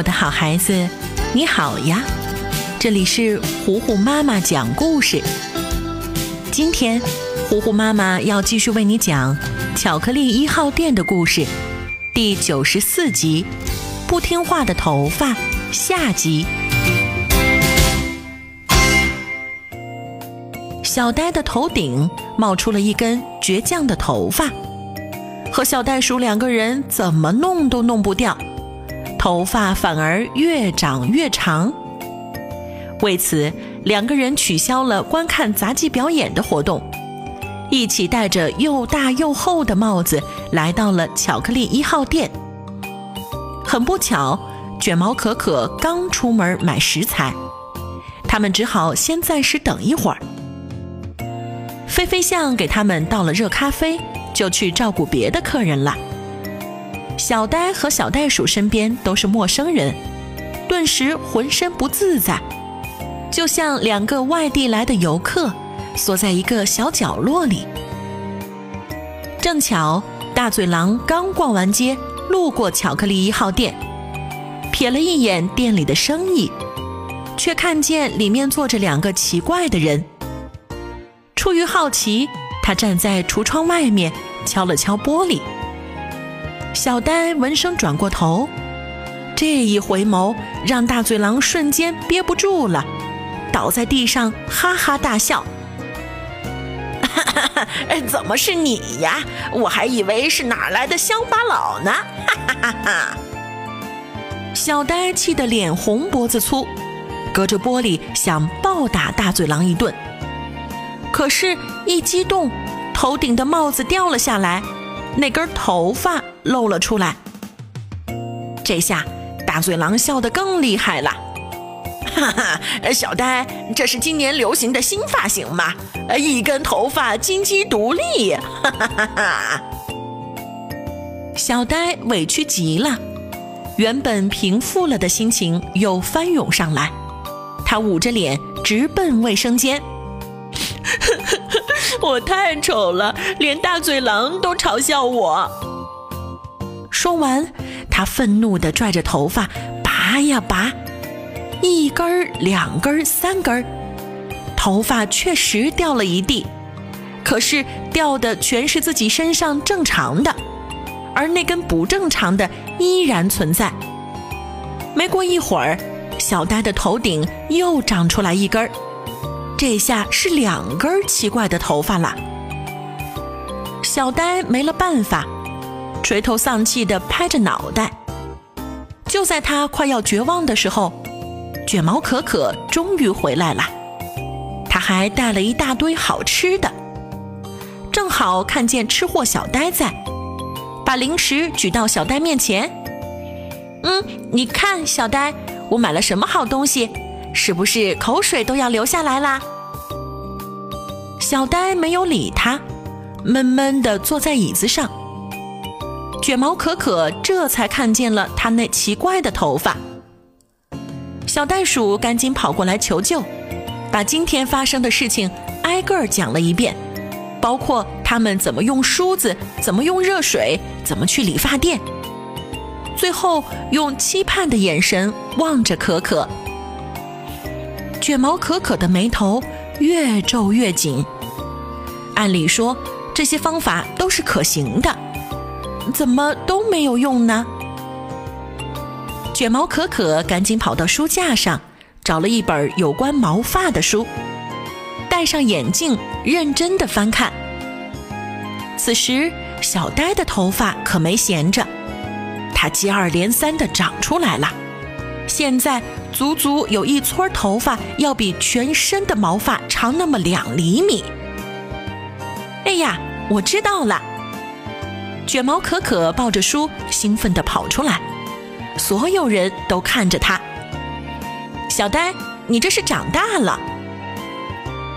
我的好孩子，你好呀！这里是糊糊妈妈讲故事。今天，糊糊妈妈要继续为你讲《巧克力一号店》的故事，第九十四集《不听话的头发》下集。小呆的头顶冒出了一根倔强的头发，和小袋鼠两个人怎么弄都弄不掉。头发反而越长越长。为此，两个人取消了观看杂技表演的活动，一起戴着又大又厚的帽子来到了巧克力一号店。很不巧，卷毛可可刚出门买食材，他们只好先暂时等一会儿。飞飞象给他们倒了热咖啡，就去照顾别的客人了。小呆和小袋鼠身边都是陌生人，顿时浑身不自在，就像两个外地来的游客，缩在一个小角落里。正巧大嘴狼刚逛完街，路过巧克力一号店，瞥了一眼店里的生意，却看见里面坐着两个奇怪的人。出于好奇，他站在橱窗外面，敲了敲玻璃。小呆闻声转过头，这一回眸让大嘴狼瞬间憋不住了，倒在地上哈哈大笑：“哈哈哈！怎么是你呀？我还以为是哪来的乡巴佬呢！”哈哈哈哈！小呆气得脸红脖子粗，隔着玻璃想暴打大嘴狼一顿，可是，一激动，头顶的帽子掉了下来，那根头发。露了出来，这下大嘴狼笑得更厉害了。哈哈，小呆，这是今年流行的新发型吗？一根头发金鸡独立。哈哈哈哈小呆委屈极了，原本平复了的心情又翻涌上来，他捂着脸直奔卫生间。我太丑了，连大嘴狼都嘲笑我。说完，他愤怒地拽着头发拔呀拔，一根儿、两根儿、三根儿，头发确实掉了一地，可是掉的全是自己身上正常的，而那根不正常的依然存在。没过一会儿，小呆的头顶又长出来一根儿，这下是两根奇怪的头发了。小呆没了办法。垂头丧气地拍着脑袋。就在他快要绝望的时候，卷毛可可终于回来了。他还带了一大堆好吃的，正好看见吃货小呆在，把零食举到小呆面前。嗯，你看，小呆，我买了什么好东西？是不是口水都要流下来啦？小呆没有理他，闷闷地坐在椅子上。卷毛可可这才看见了他那奇怪的头发，小袋鼠赶紧跑过来求救，把今天发生的事情挨个儿讲了一遍，包括他们怎么用梳子，怎么用热水，怎么去理发店，最后用期盼的眼神望着可可。卷毛可可的眉头越皱越紧，按理说这些方法都是可行的。怎么都没有用呢？卷毛可可赶紧跑到书架上，找了一本有关毛发的书，戴上眼镜，认真的翻看。此时，小呆的头发可没闲着，它接二连三的长出来了，现在足足有一撮头发要比全身的毛发长那么两厘米。哎呀，我知道了。卷毛可可抱着书，兴奋地跑出来，所有人都看着他。小呆，你这是长大了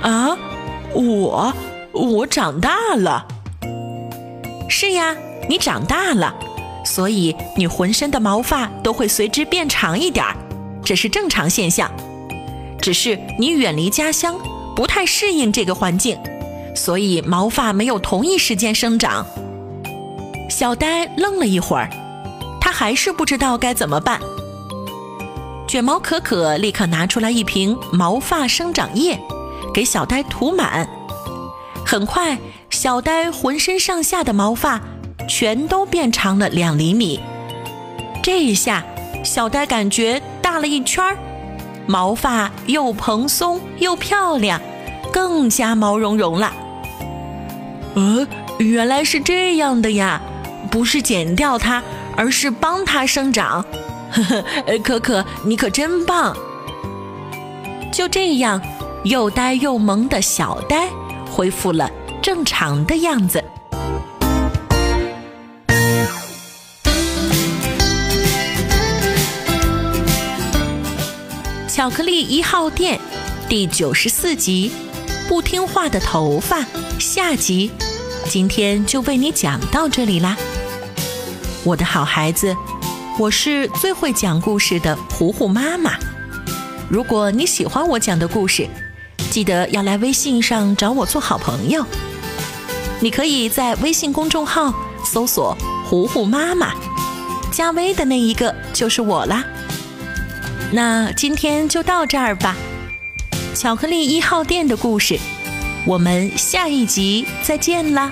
啊！我，我长大了。是呀，你长大了，所以你浑身的毛发都会随之变长一点儿，这是正常现象。只是你远离家乡，不太适应这个环境，所以毛发没有同一时间生长。小呆愣了一会儿，他还是不知道该怎么办。卷毛可可立刻拿出来一瓶毛发生长液，给小呆涂满。很快，小呆浑身上下的毛发全都变长了两厘米。这一下，小呆感觉大了一圈儿，毛发又蓬松又漂亮，更加毛茸茸了。呃，原来是这样的呀，不是剪掉它，而是帮它生长。呵 呵，可可，你可真棒！就这样，又呆又萌的小呆恢复了正常的样子。巧克力一号店第九十四集：不听话的头发下集。今天就为你讲到这里啦，我的好孩子。我是最会讲故事的糊糊妈妈。如果你喜欢我讲的故事，记得要来微信上找我做好朋友。你可以在微信公众号搜索“糊糊妈妈”，加微的那一个就是我啦。那今天就到这儿吧。巧克力一号店的故事，我们下一集再见啦。